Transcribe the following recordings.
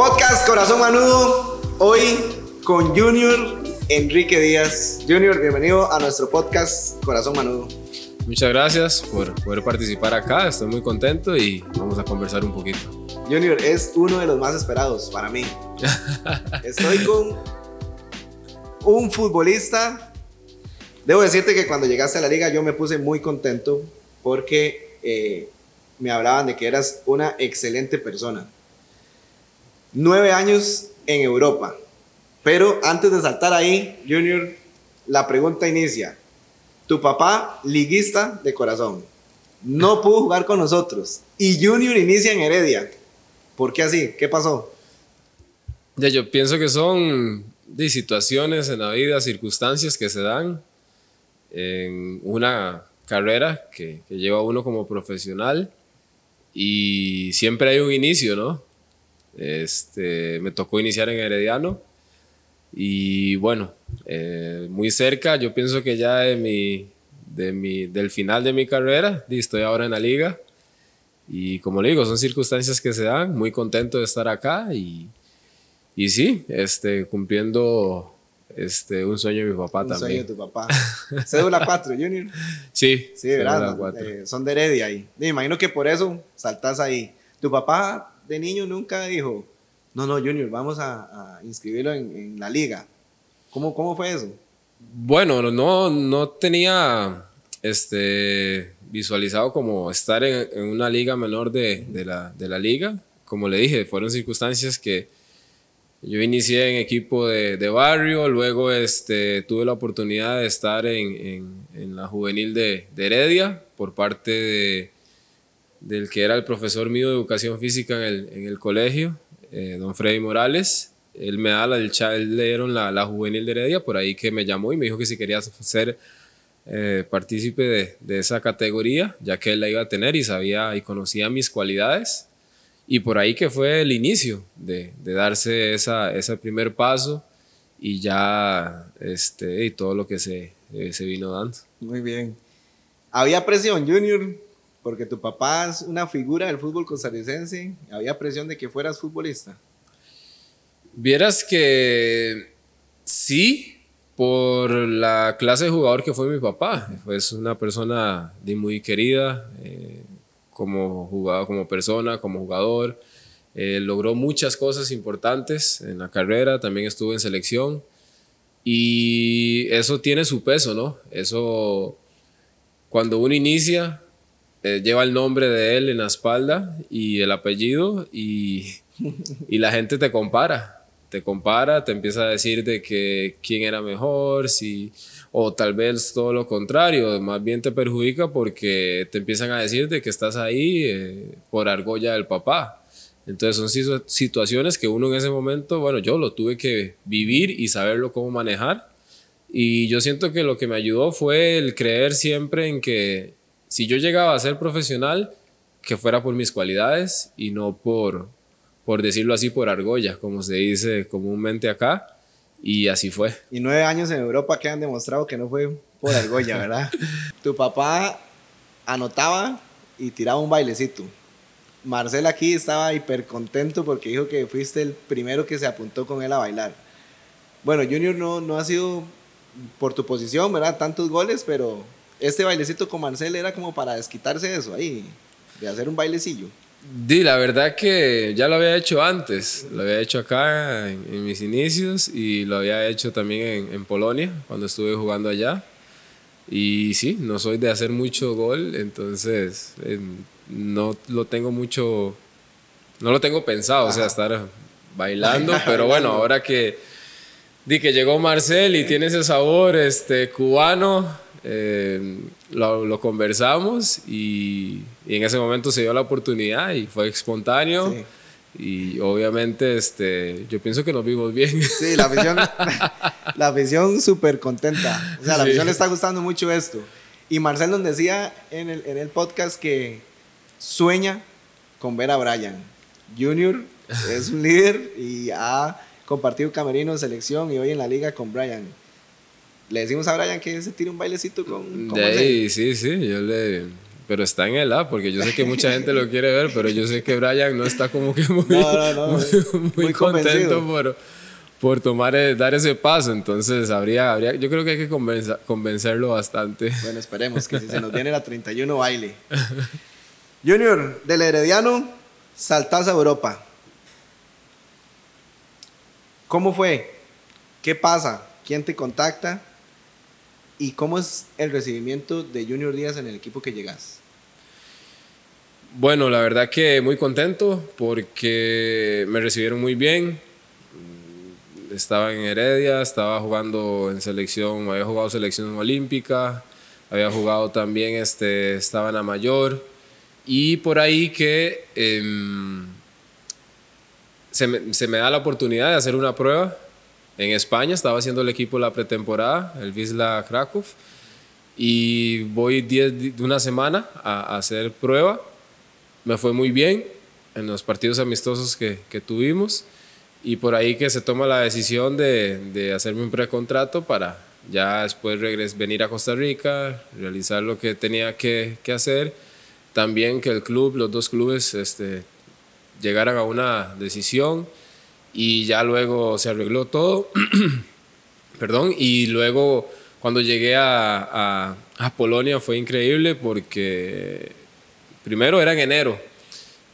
Podcast Corazón Manudo, hoy con Junior Enrique Díaz. Junior, bienvenido a nuestro podcast Corazón Manudo. Muchas gracias por poder participar acá, estoy muy contento y vamos a conversar un poquito. Junior es uno de los más esperados para mí. Estoy con un futbolista. Debo decirte que cuando llegaste a la liga yo me puse muy contento porque eh, me hablaban de que eras una excelente persona nueve años en Europa. Pero antes de saltar ahí, Junior, la pregunta inicia. Tu papá, liguista de corazón, no pudo jugar con nosotros y Junior inicia en Heredia. ¿Por qué así? ¿Qué pasó? Ya, yo pienso que son de situaciones en la vida, circunstancias que se dan en una carrera que, que lleva uno como profesional y siempre hay un inicio, ¿no? Este, me tocó iniciar en Herediano y bueno, eh, muy cerca, yo pienso que ya de mi, de mi, del final de mi carrera, estoy ahora en la liga y como le digo, son circunstancias que se dan, muy contento de estar acá y, y sí, este, cumpliendo este, un sueño de mi papá también. Un sueño de tu papá. Cédula 4, Junior. Sí. Sí, ¿verdad? Eh, son de Heredia ahí. Me imagino que por eso saltas ahí. Tu papá de niño nunca dijo, no, no, Junior, vamos a, inscribirlo en, la liga. ¿Cómo, ¿Cómo fue eso? Bueno, no, no tenía este, visualizado como estar en, una liga menor de, la, de, la, liga. Como le dije, fueron circunstancias que yo inicié en equipo de, barrio, luego este, tuve la oportunidad de estar en la juvenil de, Heredia por parte de, del que era el profesor mío de educación física en el, en el colegio, eh, don Freddy Morales. Él me da la, él le dieron la, la, juvenil de Heredia, por ahí que me llamó y me dijo que si quería ser eh, partícipe de, de, esa categoría, ya que él la iba a tener y sabía y conocía mis cualidades. Y por ahí que fue el inicio de, de darse esa, ese primer paso y ya este, y todo lo que se, eh, se vino dando. Muy bien. ¿Había presión, Junior, porque tu papá es una figura del fútbol costarricense, había presión de que fueras futbolista. Vieras que sí, por la clase de jugador que fue mi papá. Es una persona muy querida eh, como jugador, como persona, como jugador. Eh, logró muchas cosas importantes en la carrera, también estuvo en selección. Y eso tiene su peso, ¿no? Eso, cuando uno inicia, eh, lleva el nombre de él en la espalda y el apellido y, y, la gente te compara, te compara, te empieza a decir de que quién era mejor, si, o tal vez todo lo contrario, más bien te perjudica porque te empiezan a decir de que estás ahí eh, por argolla del papá. Entonces son situaciones que uno en ese momento, bueno, yo lo tuve que vivir y saberlo cómo manejar. Y yo siento que lo que me ayudó fue el creer siempre en que si yo llegaba a ser profesional, que fuera por mis cualidades y no por, por decirlo así, por argolla, como se dice comúnmente acá. Y así fue. Y nueve años en Europa que han demostrado que no fue por argolla, ¿verdad? tu papá anotaba y tiraba un bailecito. Marcel aquí estaba hiper contento porque dijo que fuiste el primero que se apuntó con él a bailar. Bueno, Junior no, no ha sido por tu posición, ¿verdad? Tantos goles, pero este bailecito con Marcel era como para desquitarse de eso ahí, de hacer un bailecillo. Di, la verdad que ya lo había hecho antes, lo había hecho acá en, mis inicios y lo había hecho también en, Polonia cuando estuve jugando allá. Y sí, no soy de hacer mucho gol, entonces eh, no lo tengo mucho, no lo tengo pensado, o sea, estar bailando, pero bueno, ahora que, di que llegó Marcel y tiene ese sabor este, cubano, eh, lo, conversamos y, en ese momento se dio la oportunidad y fue espontáneo. Y obviamente este, yo pienso que nos vimos bien. Sí, la afición, la afición súper contenta. O sea, la afición le está gustando mucho esto. Y Marcel nos decía en el, en el podcast que sueña con ver a Brian. Junior es un líder y ha compartido camerino selección y hoy en la liga con Brian le decimos a Brian que se tire un bailecito con, con sí, sí, yo le pero está en el A, porque yo sé que mucha gente lo quiere ver, pero yo sé que Brian no está como que muy, muy, contento por, por tomar, eh, dar ese paso. Entonces, habría, habría, yo creo que hay que convencerlo bastante. Bueno, esperemos que si se nos viene la 31 baile. Junior, del Herediano, saltás a Europa. ¿Cómo fue? ¿Qué pasa? ¿Quién te contacta? ¿Y cómo es el recibimiento de Junior Díaz en el equipo que llegas? Bueno, la verdad que muy contento porque me recibieron muy bien. Estaba en Heredia, estaba jugando en selección, había jugado selección olímpica, había jugado también, este, estaba en la mayor. Y por ahí que em, se, me, se me da la oportunidad de hacer una prueba en España, estaba haciendo el equipo la pretemporada, el Wisla Krakow, y voy diez, una semana a, hacer prueba. Me fue muy bien en los partidos amistosos que, que tuvimos y por ahí que se toma la decisión de, de hacerme un precontrato para ya después regres, venir a Costa Rica, realizar lo que tenía que, que, hacer. También que el club, los dos clubes, este, llegaran a una decisión y ya luego se arregló todo. Perdón, y luego cuando llegué a, a, Polonia fue increíble porque primero era en enero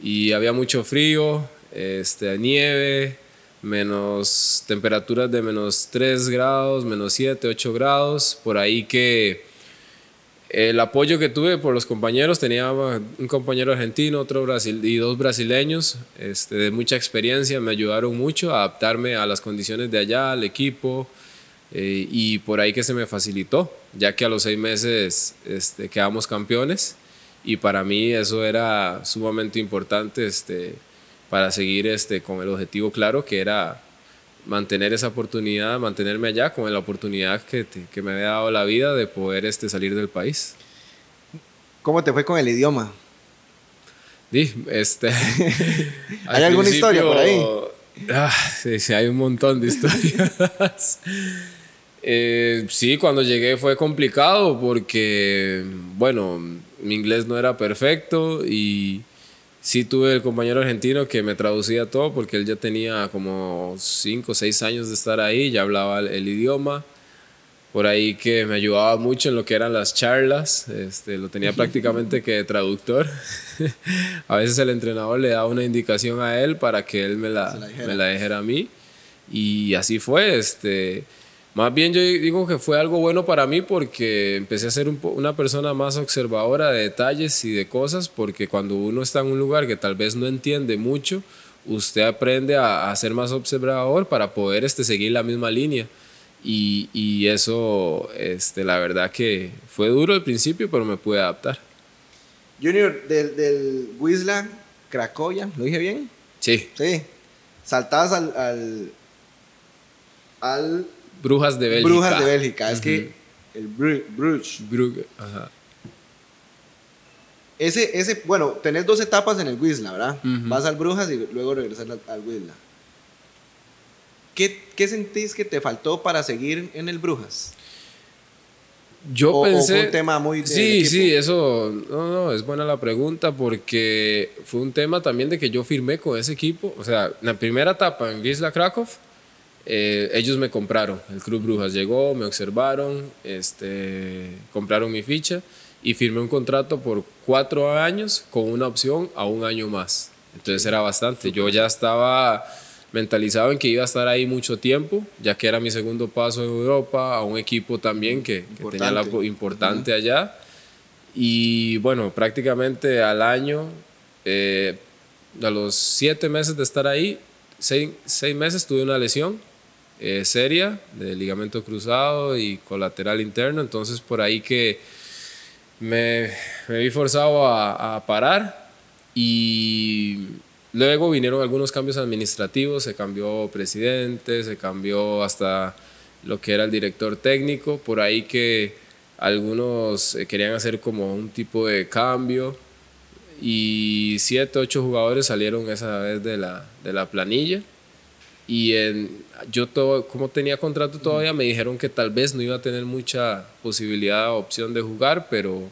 y había mucho frío, este, nieve, menos temperaturas de menos 3 grados, menos 7, 8 grados, por ahí que el apoyo que tuve por los compañeros, tenía un compañero argentino, otro brasil y dos brasileños este, de mucha experiencia, me ayudaron mucho a adaptarme a las condiciones de allá, al equipo, eh, y por ahí que se me facilitó, ya que a los seis meses este, quedamos campeones, y para mí eso era sumamente importante este, para seguir este, con el objetivo claro que era mantener esa oportunidad, mantenerme allá con la oportunidad que, que me había dado la vida de poder este, salir del país. ¿Cómo te fue con el idioma? Sí, este, ¿Hay alguna historia por ahí? Ah, sí, sí, hay un montón de historias. eh, sí, cuando llegué fue complicado porque, bueno, mi inglés no era perfecto y sí tuve el compañero argentino que me traducía todo porque él ya tenía como 5 o 6 años de estar ahí, ya hablaba el, idioma. Por ahí que me ayudaba mucho en lo que eran las charlas, este, lo tenía prácticamente que traductor. a veces el entrenador le daba una indicación a él para que él me la, me la dijera a mí. Y así fue. Este, más bien yo digo que fue algo bueno para mí porque empecé a ser una persona más observadora de detalles y de cosas, porque cuando uno está en un lugar que tal vez no entiende mucho, usted aprende a, ser más observador para poder este, seguir la misma línea. Y, y, eso, este, la verdad que fue duro al principio, pero me pude adaptar. Junior, del, del Wisla, Cracovia, ¿lo dije bien? Sí. Sí. Saltabas al, al, al Brujas de Bélgica. Brujas de Bélgica. Es que el Bruges. Ajá. Ese, ese, bueno, tenés dos etapas en el Wisla, ¿verdad? Vas al Brujas y luego regresas al, Wisla. ¿Qué, ¿Qué, sentís que te faltó para seguir en el Brujas? Yo pensé. fue un tema muy. sí, sí, eso. No, no, es buena la pregunta porque fue un tema también de que yo firmé con ese equipo. O sea, la primera etapa en Wisla Krakow eh, ellos me compraron, el Club Brujas llegó, me observaron, este, compraron mi ficha y firmé un contrato por cuatro años con una opción a un año más. Entonces era bastante. Yo ya estaba mentalizado en que iba a estar ahí mucho tiempo, ya que era mi segundo paso en Europa, a un equipo también que, tenía algo importante allá. Y bueno, prácticamente al año, eh, a los siete meses de estar ahí, seis, seis meses tuve una lesión eh, seria de ligamento cruzado y colateral interno, entonces por ahí que me, me vi forzado a, a, parar y luego vinieron algunos cambios administrativos, se cambió presidente, se cambió hasta lo que era el director técnico, por ahí que algunos eh, querían hacer como un tipo de cambio y siete, ocho jugadores salieron esa vez de la, de la planilla y en, yo todo, como tenía contrato todavía, me dijeron que tal vez no iba a tener mucha posibilidad, opción de jugar, pero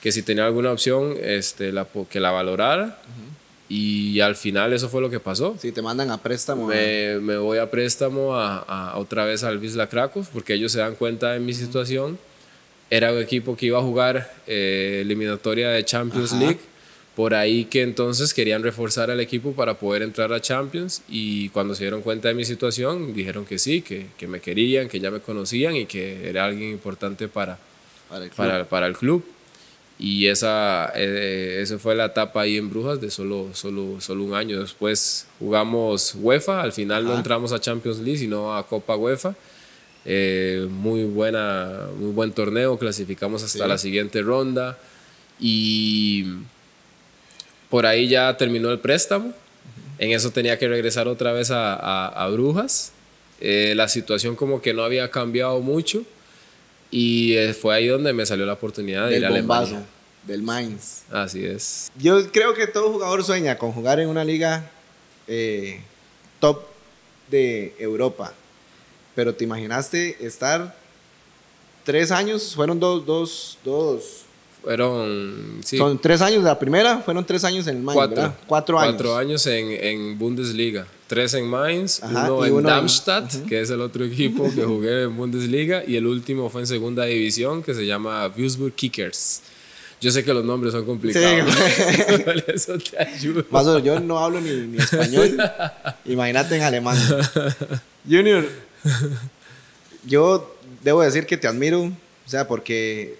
que si tenía alguna opción, este, la, que la valorara. Y al final eso fue lo que pasó. Si te mandan a préstamo. Me, me voy a préstamo a, a, otra vez al Wisla Krakow porque ellos se dan cuenta de mi situación. Era un equipo que iba a jugar eh, eliminatoria de Champions League. Por ahí que entonces querían reforzar al equipo para poder entrar a Champions y cuando se dieron cuenta de mi situación dijeron que sí, que, que me querían, que ya me conocían y que era alguien importante para, para, el, club. para, el club. Y esa, eh, esa fue la etapa ahí en Brujas de solo, solo, solo un año. Después jugamos UEFA, al final no entramos a Champions League, sino a Copa UEFA. Eh, muy, buena, muy buen torneo, clasificamos hasta la siguiente ronda y por ahí ya terminó el préstamo. En eso tenía que regresar otra vez a, a, Brujas. Eh, la situación como que no había cambiado mucho y eh, fue ahí donde me salió la oportunidad de del ir a Alemania. Del Mainz. Así es. Yo creo que todo jugador sueña con jugar en una liga eh, top de Europa. Pero te imaginaste estar tres años, fueron dos, dos, dos. Fueron, sí. Son tres años de la primera, fueron tres años en Mainz, cuatro, ¿verdad? Cuatro años. Cuatro años en, en Bundesliga. Tres en Mainz, uno en Darmstadt, que es el otro equipo que jugué en Bundesliga, y el último fue en segunda división, que se llama Würzburg Kickers. Yo sé que los nombres son complicados. Sí. Eso te ayuda. Más o yo no hablo ni, ni español. Imagínate en alemán. Junior, yo debo decir que te admiro, o sea, porque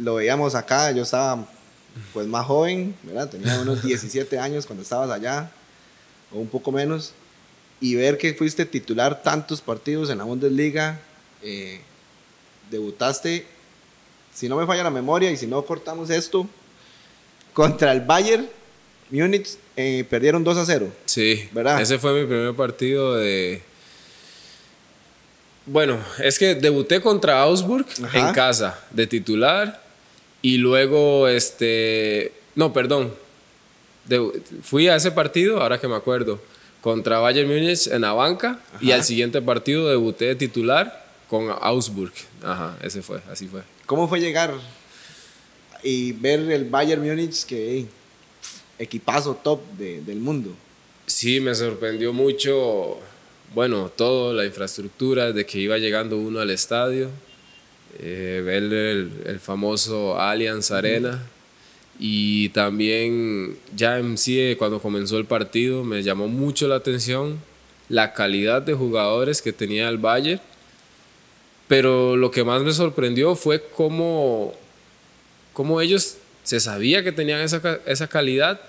lo veíamos acá, yo estaba pues más joven, ¿verdad? Tenía unos 17 años cuando estabas allá o un poco menos, y ver que fuiste titular tantos partidos en la Bundesliga, eh, debutaste, si no me falla la memoria y si no cortamos esto, contra el Bayern Múnich eh, perdieron 2 a 0. Sí, ¿verdad? Ese fue mi primer partido de... Bueno, es que debuté contra Augsburg en casa, de titular, y luego, este, no, perdón, fui a ese partido, ahora que me acuerdo, contra Bayern Múnich en la banca y al siguiente partido debuté de titular con Augsburg. Ajá, ese fue, así fue. ¿Cómo fue llegar y ver el Bayern Múnich que equipazo top del mundo? Sí, me sorprendió mucho, bueno, todo, la infraestructura, de que iba llegando uno al estadio, eh, ver el, famoso Allianz Arena. Y también ya en sí, cuando comenzó el partido, me llamó mucho la atención la calidad de jugadores que tenía el Bayern. Pero lo que más me sorprendió fue cómo, cómo ellos se sabía que tenían esa, esa calidad,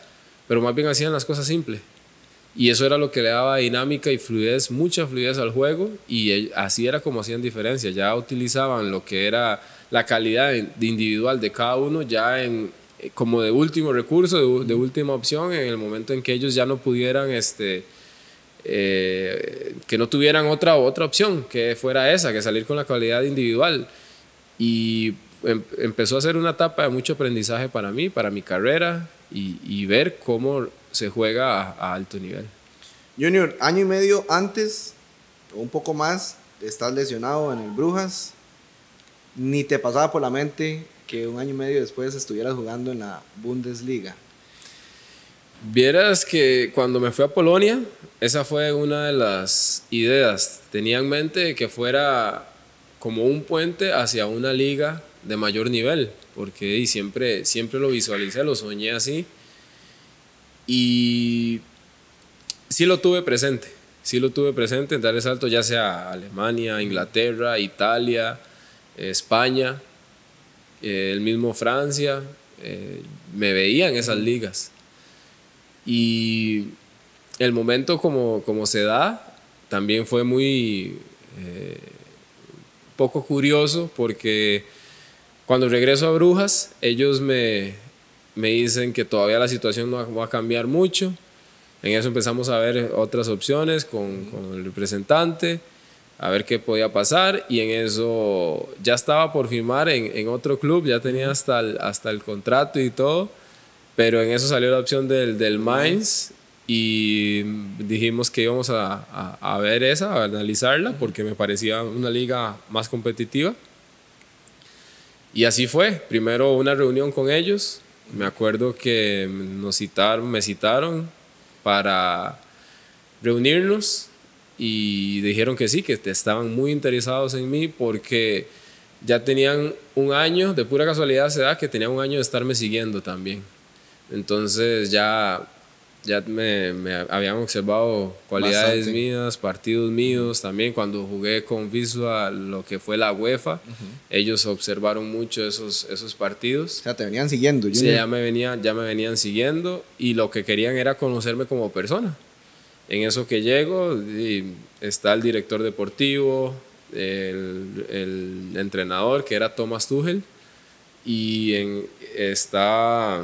pero más bien hacían las cosas simples. Y eso era lo que le daba dinámica y fluidez, mucha fluidez al juego, y así era como hacían diferencia. Ya utilizaban lo que era la calidad individual de cada uno ya en, eh, como de último recurso, de, última opción, en el momento en que ellos ya no pudieran, este, eh, que no tuvieran otra, otra opción que fuera esa, que salir con la calidad individual. Y em, empezó a ser una etapa de mucho aprendizaje para mí, para mi carrera, y, ver cómo se juega a, a, alto nivel. Junior, año y medio antes, o un poco más, estás lesionado en el Brujas. Ni te pasaba por la mente que un año y medio después estuvieras jugando en la Bundesliga? Vieras que cuando me fui a Polonia, esa fue una de las ideas. Tenía en mente que fuera como un puente hacia una liga de mayor nivel, porque y siempre, siempre lo visualicé, lo soñé así. Y sí lo tuve presente, sí lo tuve presente en dar el salto ya sea a Alemania, Inglaterra, Italia, España, eh, el mismo Francia, eh, me veía en esas ligas. Y el momento como, como se da también fue muy eh, poco curioso porque cuando regreso a Brujas, ellos me, me dicen que todavía la situación no va a cambiar mucho. En eso empezamos a ver otras opciones con, con el representante a ver qué podía pasar y en eso ya estaba por firmar en, en otro club, ya tenía hasta el, hasta el contrato y todo, pero en eso salió la opción del, del Mainz y dijimos que íbamos a, a, a, ver esa, a analizarla, porque me parecía una liga más competitiva. Y así fue. Primero una reunión con ellos. Me acuerdo que nos citaron, me citaron para reunirnos y dijeron que sí, que estaban muy interesados en mí porque ya tenían un año, de pura casualidad se da que tenían un año de estarme siguiendo también. Entonces ya ya me, me, habían observado cualidades mías, partidos míos, también cuando jugué con Visual, lo que fue la UEFA, ellos observaron mucho esos, esos partidos. O sea, te venían siguiendo. Sí, ya me, venían, ya me venían siguiendo y lo que querían era conocerme como persona. En eso que llego, está el director deportivo, el, el entrenador que era Thomas Tuchel y en, está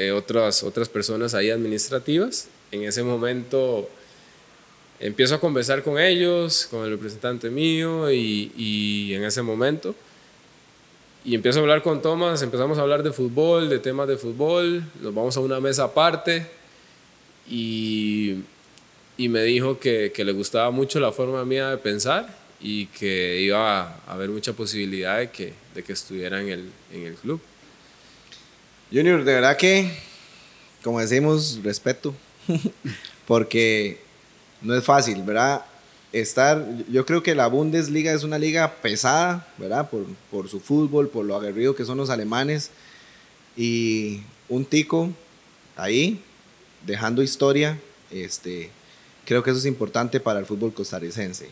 eh, otras, otras personas ahí administrativas. En ese momento empiezo a conversar con ellos, con el representante mío y, y, en ese momento. Y empiezo a hablar con Tomás, empezamos a hablar de fútbol, de temas de fútbol, nos vamos a una mesa aparte y, y me dijo que, que, le gustaba mucho la forma mía de pensar y que iba a haber mucha posibilidad de que, de que estuviera en el, en el club. Junior, de verdad que, como decimos, respeto, porque no es fácil, ¿verdad? Estar, yo creo que la Bundesliga es una liga pesada, ¿verdad? Por, por su fútbol, por lo aguerrido que son los alemanes, y un tico ahí, dejando historia, este, creo que eso es importante para el fútbol costarricense.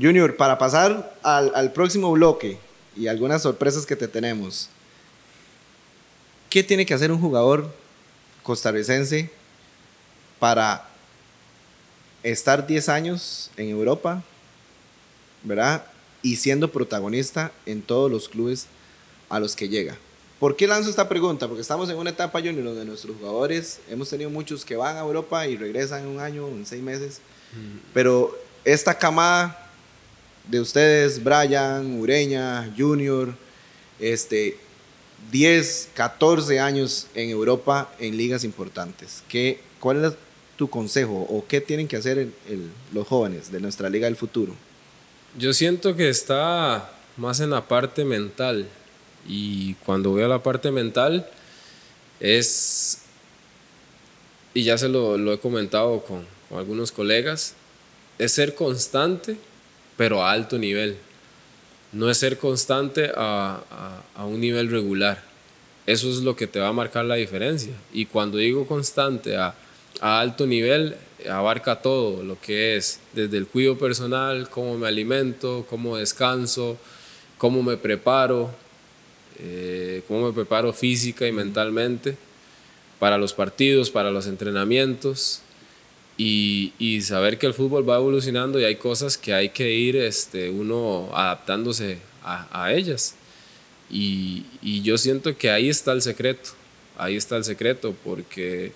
Junior, para pasar al, al próximo bloque y algunas sorpresas que te tenemos, ¿Qué tiene que hacer un jugador costarricense para estar 10 años en Europa, ¿verdad? Y siendo protagonista en todos los clubes a los que llega. ¿Por qué lanzo esta pregunta? Porque estamos en una etapa junior donde nuestros jugadores, hemos tenido muchos que van a Europa y regresan en un año, en seis meses, pero esta camada de ustedes, Brian, Ureña, Junior, este, 10, 14 años en Europa en ligas importantes. ¿Qué, ¿Cuál es tu consejo o qué tienen que hacer los jóvenes de nuestra liga del futuro? Yo siento que está más en la parte mental y cuando voy a la parte mental es, y ya se lo, lo he comentado con, con algunos colegas, es ser constante pero a alto nivel no es ser constante a, un nivel regular. Eso es lo que te va a marcar la diferencia. Y cuando digo constante a, alto nivel, abarca todo lo que es desde el cuidado personal, cómo me alimento, cómo descanso, cómo me preparo, eh, cómo me preparo física y mentalmente para los partidos, para los entrenamientos y, saber que el fútbol va evolucionando y hay cosas que hay que ir este, uno adaptándose a, ellas. Y, yo siento que ahí está el secreto, ahí está el secreto, porque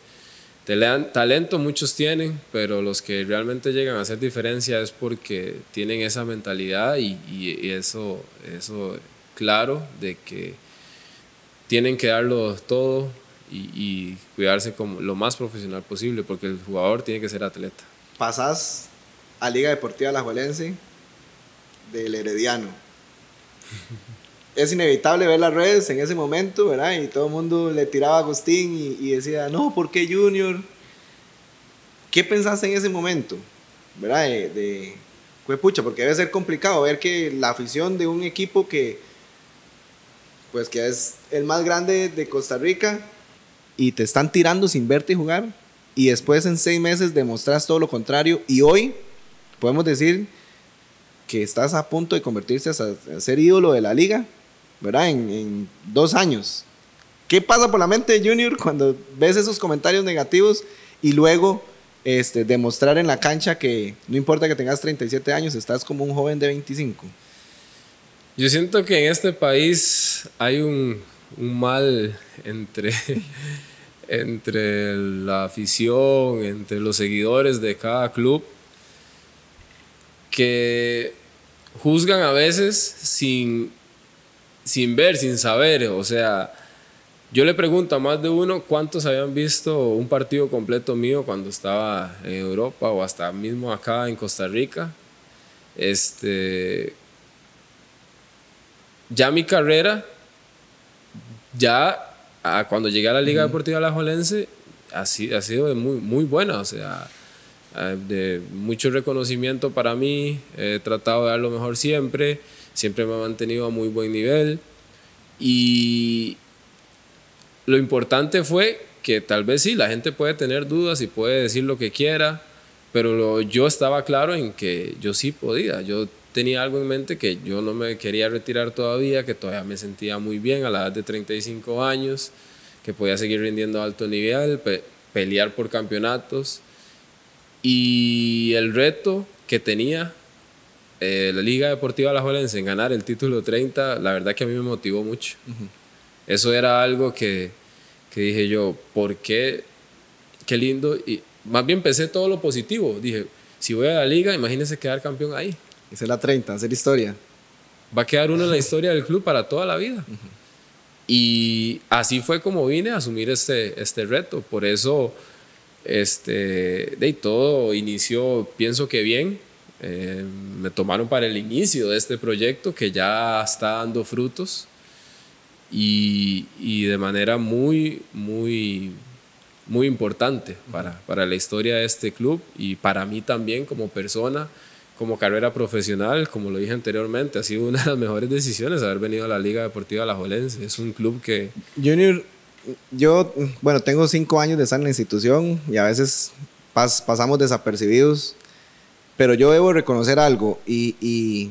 talento muchos tienen, pero los que realmente llegan a hacer diferencia es porque tienen esa mentalidad y, y eso, eso claro de que tienen que darlo todo y, cuidarse como lo más profesional posible, porque el jugador tiene que ser atleta. Pasás a Liga Deportiva La Juelense del Herediano. es inevitable ver las redes en ese momento, ¿verdad? Y todo el mundo le tiraba a Agustín y, decía, no, ¿por qué Junior? ¿Qué pensaste en ese momento? ¿Verdad? De, de pues pucha, porque debe ser complicado ver que la afición de un equipo que, pues que es el más grande de Costa Rica, y te están tirando sin verte jugar y después en seis meses demostras todo lo contrario y hoy podemos decir que estás a punto de convertirse a, ser ídolo de la liga, ¿verdad? En, dos años. ¿Qué pasa por la mente de Junior cuando ves esos comentarios negativos y luego este, demostrar en la cancha que no importa que tengas 37 años, estás como un joven de 25? Yo siento que en este país hay un, un mal entre, entre la afición, entre los seguidores de cada club, que juzgan a veces sin, sin ver, sin saber. O sea, yo le pregunto a más de uno cuántos habían visto un partido completo mío cuando estaba en Europa o hasta mismo acá en Costa Rica. Este, ya mi carrera, ya cuando llegué a la Liga Deportiva Alajuelense, ha, ha sido muy, muy buena, o sea, de mucho reconocimiento para mí, he tratado de dar lo mejor siempre, siempre me he mantenido a muy buen nivel y lo importante fue que tal vez sí, la gente puede tener dudas y puede decir lo que quiera, pero yo estaba claro en que yo sí podía, yo tenía algo en mente que yo no me quería retirar todavía, que todavía me sentía muy bien a la edad de 35 años, que podía seguir rindiendo a alto nivel, pelear por campeonatos. Y el reto que tenía eh, la Liga Deportiva La Juelense en ganar el título 30, la verdad que a mí me motivó mucho. Eso era algo que, que dije yo, ¿por qué? Qué lindo. Y más bien pensé todo lo positivo. Dije, si voy a la liga, imagínense quedar campeón ahí. Esa es la 30, hacer historia. Va a quedar uno en la historia del club para toda la vida. Y así fue como vine a asumir este, este reto. Por eso, este, de todo inició, pienso que bien. Eh, me tomaron para el inicio de este proyecto que ya está dando frutos y, y de manera muy, muy, muy importante para, para la historia de este club y para mí también como persona como carrera profesional, como lo dije anteriormente, ha sido una de las mejores decisiones haber venido a la Liga Deportiva La Jolense. Es un club que... Junior, yo, bueno, tengo cinco años de estar en la institución y a veces pasamos desapercibidos, pero yo debo reconocer algo y, y,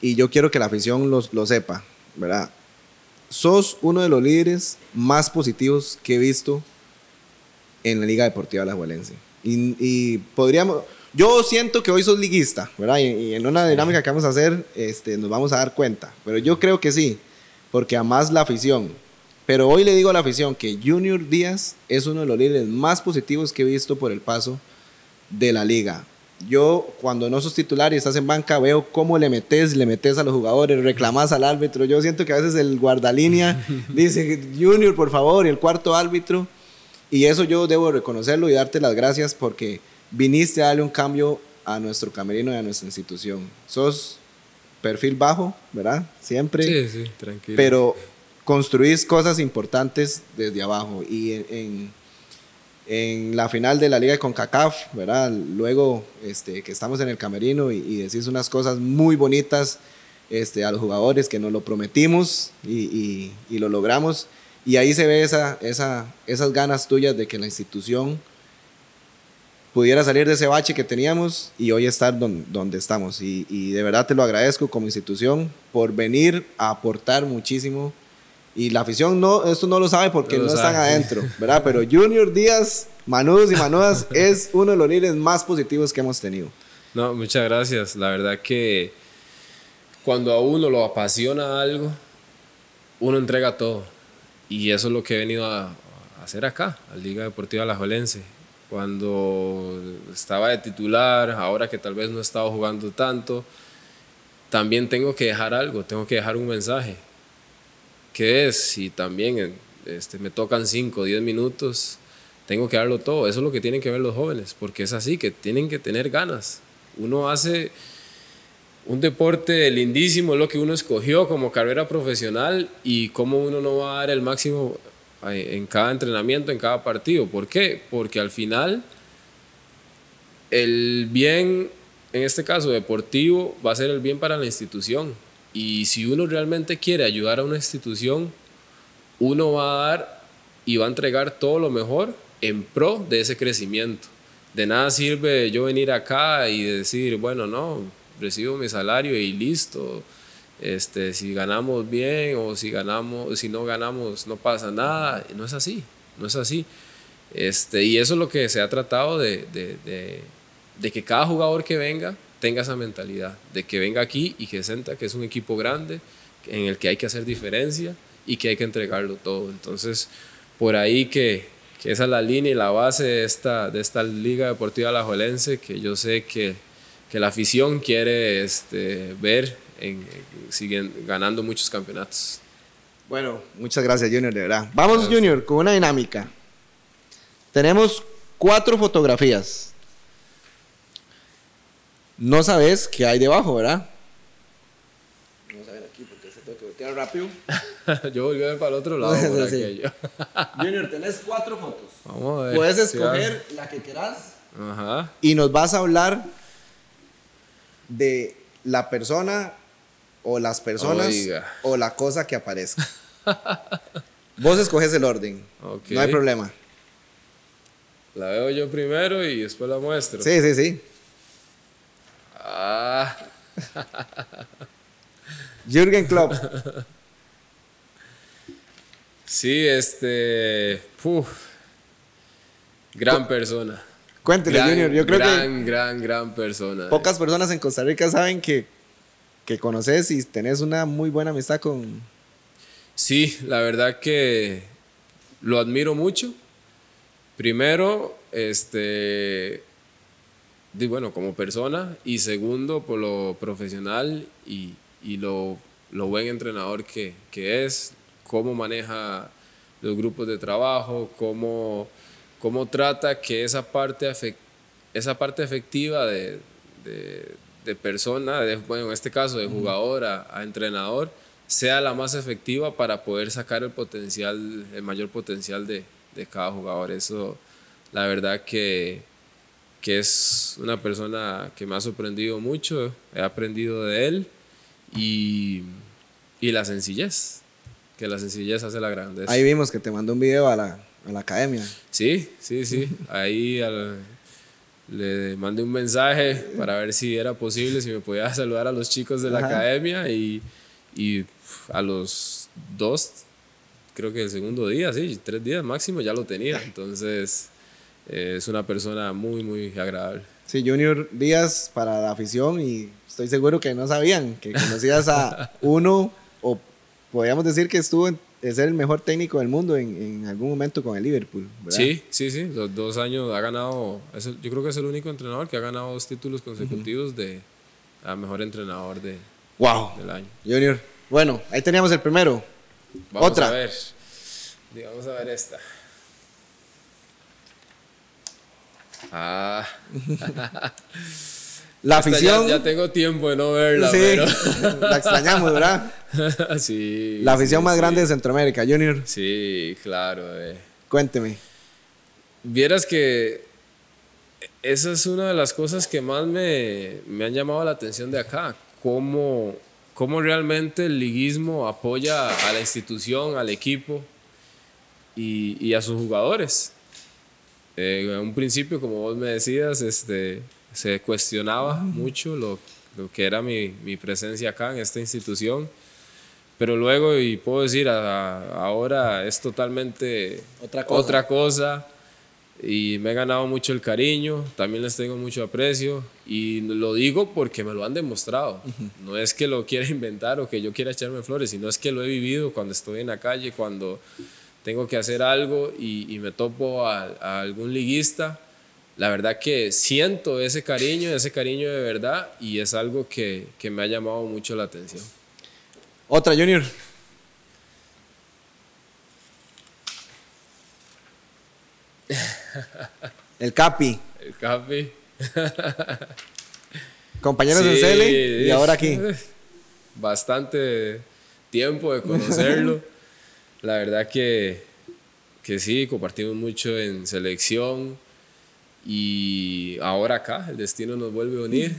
y yo quiero que la afición lo, lo sepa, ¿verdad? sos uno de los líderes más positivos que he visto en la Liga Deportiva La Juelense. Y, y podríamos yo siento que hoy sos liguista, ¿verdad? Y, en una dinámica que vamos a hacer, este, nos vamos a dar cuenta. Pero yo creo que sí, porque además la afición. Pero hoy le digo a la afición que Junior Díaz es uno de los líderes más positivos que he visto por el paso de la liga. Yo, cuando no sos titular y estás en banca, veo cómo le metes, le metes a los jugadores, reclamas al árbitro. Yo siento que a veces el guardalínea dice, Junior, por favor, y el cuarto árbitro. Y eso yo debo reconocerlo y darte las gracias porque viniste a darle un cambio a nuestro camerino y a nuestra institución. Sos perfil bajo, ¿verdad? Siempre. Sí, sí, tranquilo. Pero construís cosas importantes desde abajo. Y en, en, la final de la Liga de CONCACAF, ¿verdad? Luego este, que estamos en el camerino y, y decís unas cosas muy bonitas este, a los jugadores que nos lo prometimos y, y, y lo logramos. Y ahí se ve esa, esa, esas ganas tuyas de que la institución pudiera salir de ese bache que teníamos y hoy estar donde, estamos. Y, de verdad te lo agradezco como institución por venir a aportar muchísimo. Y la afición no, esto no lo sabe porque no, están adentro, ¿verdad? Pero Junior Díaz, Manudos y Manudas es uno de los líderes más positivos que hemos tenido. No, muchas gracias. La verdad que cuando a uno lo apasiona algo, uno entrega todo. Y eso es lo que he venido a, hacer acá, a Liga Deportiva La Jolense cuando estaba de titular, ahora que tal vez no he estado jugando tanto, también tengo que dejar algo, tengo que dejar un mensaje. ¿Qué es? Si también este, me tocan 5 o 10 minutos, tengo que darlo todo. Eso es lo que tienen que ver los jóvenes, porque es así, que tienen que tener ganas. Uno hace un deporte lindísimo, es lo que uno escogió como carrera profesional y cómo uno no va a dar el máximo en cada entrenamiento, en cada partido. ¿Por qué? Porque al final el bien, en este caso deportivo, va a ser el bien para la institución. Y si uno realmente quiere ayudar a una institución, uno va a dar y va a entregar todo lo mejor en pro de ese crecimiento. De nada sirve yo venir acá y decir, bueno, no, recibo mi salario y listo este, si ganamos bien o si, ganamos, si no ganamos no pasa nada. No es así, no es así. Este, y eso es lo que se ha tratado de, de, de, que cada jugador que venga tenga esa mentalidad, de que venga aquí y que sienta que es un equipo grande, en el que hay que hacer diferencia y que hay que entregarlo todo. Entonces, por ahí que, que esa es la línea y la base de esta, de esta Liga Deportiva Alajuelense, que yo sé que, que la afición quiere este, ver siguen ganando muchos campeonatos. Bueno, muchas gracias Junior, de verdad. Vamos Junior, con una dinámica. Tenemos cuatro fotografías. No sabes qué hay debajo, ¿verdad? Vamos a ver aquí porque se tengo que voltea rápido. yo volví a ver para el otro lado. por Sí. aquello. Junior, tenés cuatro fotos. Vamos a ver. Puedes Sí, escoger la que quieras Ajá. y nos vas a hablar de la persona o las personas Oiga. o la cosa que aparezca. Vos escoges el orden. No hay problema. La veo yo primero y después la muestro. Sí, sí, sí. Ah, Jürgen Klopp. sí, este. uf, gran persona. Cuéntele, Gran, Junior. Yo creo gran, gran, gran persona. que pocas personas en Costa Rica saben que, que conoces y tenés una muy buena amistad con. Sí, la verdad que lo admiro mucho. Primero, este, bueno, como persona y segundo, por lo profesional y, y lo, lo buen entrenador que, que es, cómo maneja los grupos de trabajo, cómo, cómo trata que esa parte, esa parte efectiva de, de persona, de, bueno, en este caso de jugador a, a entrenador, sea la más efectiva para poder sacar el potencial, el mayor potencial de, de cada jugador. Eso, la verdad que, que es una persona que me ha sorprendido mucho, he aprendido de él y, y la sencillez, que la sencillez hace la grandeza. Ahí vimos que te mandó un video a la, a la academia. Sí, sí, sí. Ahí al- le mandé un mensaje para ver si era posible, si me podía saludar a los chicos de la Ajá. academia y, y a los dos, creo que el segundo día, sí, tres días máximo ya lo tenía. Entonces eh, es una persona muy, muy agradable. Sí, Junior Díaz para la afición y estoy seguro que no sabían que conocías a uno o podríamos decir que estuvo en, de ser el mejor técnico del mundo en, en algún momento con el Liverpool. ¿verdad? Sí, sí, sí. Los dos años ha ganado. es el- yo creo que es el único entrenador que ha ganado dos títulos consecutivos de a mejor entrenador de, Wow. del año. Junior. Bueno, ahí teníamos el primero. Vamos Otra. a ver. Vamos a ver esta. Ah, La ya- afición. Ya, tengo tiempo de no verla, sí, pero. la extrañamos, ¿verdad? sí. La afición sí, más sí. grande de Centroamérica. Junior, Sí, claro. eh. cuénteme. Vieras que esa es una de las cosas que más me, me han llamado la atención de acá. Cómo, cómo realmente el liguismo apoya a la institución, al equipo y, y a sus jugadores. Eh, en un principio, como vos me decías, este, se cuestionaba mucho lo, lo que era mi, mi presencia acá en esta institución. Pero luego, y puedo decir, a- ahora es totalmente Otra cosa. otra cosa y me he ganado mucho el cariño, también les tengo mucho aprecio y lo digo porque me lo han demostrado. No es que lo quiera inventar o que yo quiera echarme flores, sino es que lo he vivido cuando estoy en la calle, cuando tengo que hacer algo y, y me topo a, a algún liguista. La verdad que siento ese cariño, ese cariño de verdad y es algo que, que me ha llamado mucho la atención. Otra, Junior. El Capi. El Capi. Compañeros en Sí, Cele y ahora aquí. Bastante tiempo de conocerlo. La verdad que, que sí, compartimos mucho en selección y ahora acá el destino nos vuelve a unir.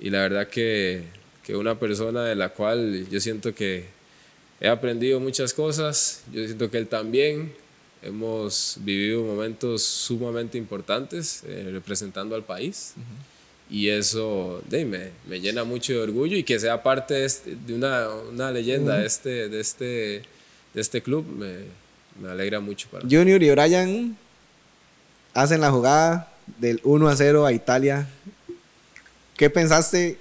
Y la verdad que, que una persona de la cual yo siento que he aprendido muchas cosas, yo siento que él también. Hemos vivido momentos sumamente importantes eh, representando al país y eso de, me, me llena mucho de orgullo y que sea parte de, este- de una, una leyenda de, este, de, este, de este club me, me alegra mucho para mí. Junior y Brian hacen la jugada del 1 a 0 a Italia. ¿Qué pensaste?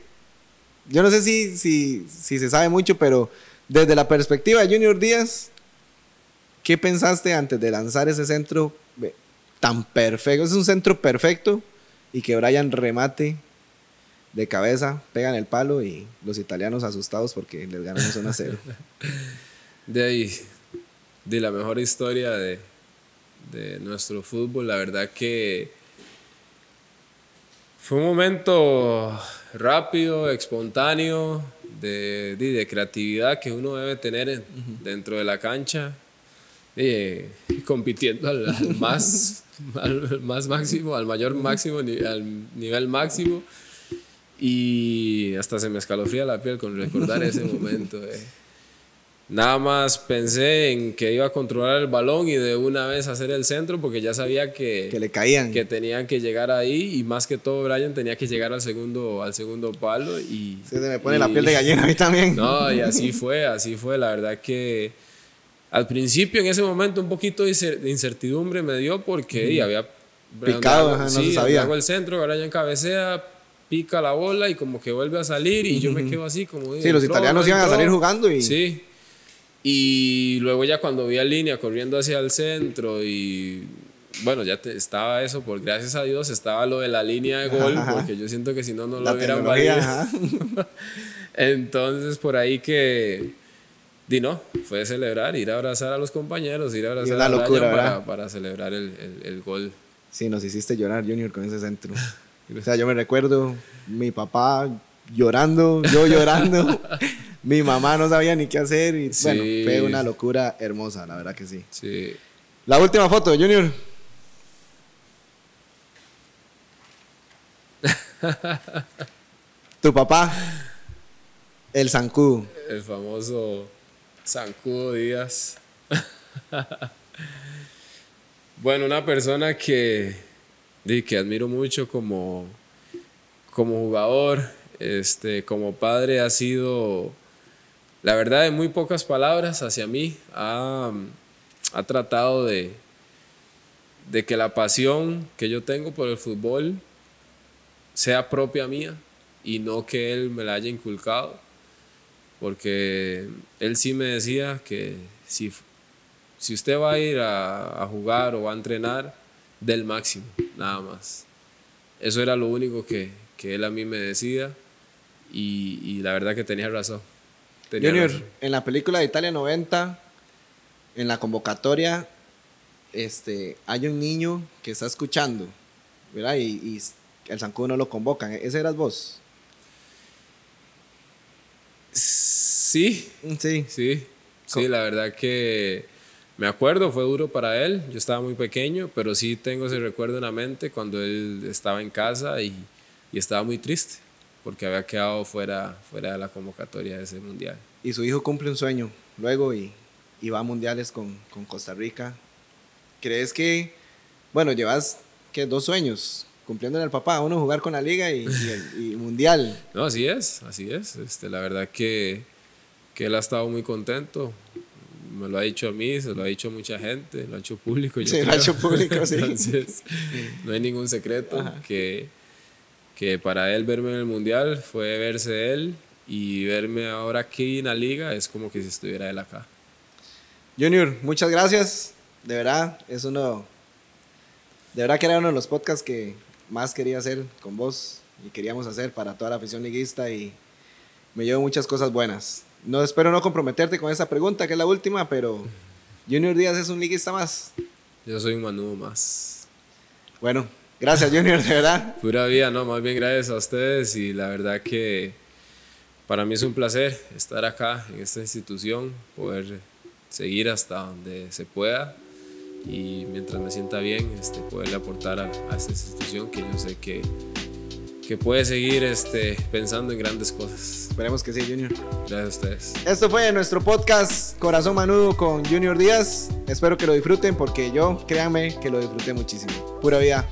Yo no sé si, si, si se sabe mucho, pero desde la perspectiva de Junior Díaz, ¿qué pensaste antes de lanzar ese centro tan perfecto? Es un centro perfecto y que Brian remate de cabeza, pegan el palo y los italianos asustados porque les ganamos 1 a 0. De ahí, de la mejor historia de, de nuestro fútbol, la verdad que fue un momento rápido, espontáneo, de, de, de creatividad que uno debe tener en- dentro de la cancha, eh, compitiendo al, al más, al más máximo, al mayor máximo, al nivel máximo. Y hasta se me escalofría la piel con recordar ese momento. eh. Nada más pensé en que iba a controlar el balón y de una vez hacer el centro porque ya sabía que, Que le caían. que tenían que llegar ahí y más que todo Brian tenía que llegar al segundo, al segundo palo y... Se me pone y- la piel de gallina a mí también. No, y así fue, así fue. La verdad que al principio en ese momento un poquito de incer- de incertidumbre me dio porque y había... Picado, ajá, no se sabía. hago el centro, Brian cabecea, pica la bola y como que vuelve a salir y yo me quedo así como... Sí, los italianos no iban a salir jugando y- Sí. Y luego ya cuando vi a línea corriendo hacia el centro y bueno, ya te- estaba eso, por gracias a Dios estaba lo de la línea de gol, Ajá. porque yo siento que si no, no lo La hubieran valido. Entonces, por ahí que, di no, fue celebrar, ir a abrazar a los compañeros, ir a abrazar a Brian locura, para, para celebrar el, el- el gol. Sí, nos hiciste llorar, Junior, con ese centro. O sea, yo me recuerdo mi papá llorando, yo llorando. mi mamá no sabía ni qué hacer. Y bueno, fue una locura hermosa, la verdad que sí. Sí. La última foto, Junior. tu papá, el zancudo. El famoso Zancudo Díaz. bueno, una persona que, que admiro mucho como, como jugador, este, como padre, ha sido, la verdad, en muy pocas palabras hacia mí. Ha, ha tratado de, de que la pasión que yo tengo por el fútbol sea propia mía y no que él me la haya inculcado porque él sí me decía que si, si usted va a ir a, a jugar o va a entrenar, del máximo, nada más. Eso era lo único que, que él a mí me decía y, y la verdad que tenía razón. Tenía Junior, razón. en la película de Italia 90, en la convocatoria, este, hay un niño que está escuchando, ¿verdad? Y, y el zancudo no lo convocan. ¿Ese eras vos? Sí, Sí. sí, sí, la verdad que me acuerdo, fue duro para él, yo estaba muy pequeño, pero sí tengo ese recuerdo en la mente cuando él estaba en casa y, y estaba muy triste porque había quedado fuera, fuera de la convocatoria de ese mundial. Y su hijo cumple un sueño luego y, y va a mundiales con, con Costa Rica. ¿Crees que, bueno, llevas que dos sueños cumpliendo al papá? Uno jugar con la liga y, y y mundial. No, así es, así es. Este, la verdad que, que él ha estado muy contento. Me lo ha dicho a mí, se lo ha dicho a mucha gente, lo ha hecho público. yo Sí, lo ha creo. hecho público, sí. Entonces, no hay ningún secreto que, que para él verme en el mundial fue verse él y verme ahora aquí en la liga es como que si estuviera él acá. Junior, muchas gracias. De verdad, es uno. De verdad que era uno de los podcasts que más quería hacer con vos y queríamos hacer para toda la afición liguista y me llevo muchas cosas buenas. No espero no comprometerte con esa pregunta, que es la última, pero Junior Díaz es un liguista más. Yo soy un manudo más. Bueno, gracias Junior, de verdad. Pura vida, no, más bien gracias a ustedes y la verdad que para mí es un placer estar acá en esta institución, poder seguir hasta donde se pueda y mientras me sienta bien, este, poderle aportar a, a esta institución que yo sé que, que puede seguir este, pensando en grandes cosas. Esperemos que sí, Junior. Gracias a ustedes. Esto fue nuestro podcast Corazón Manudo con Junior Díaz. Espero que lo disfruten porque yo, créanme, que lo disfruté muchísimo. Pura vida.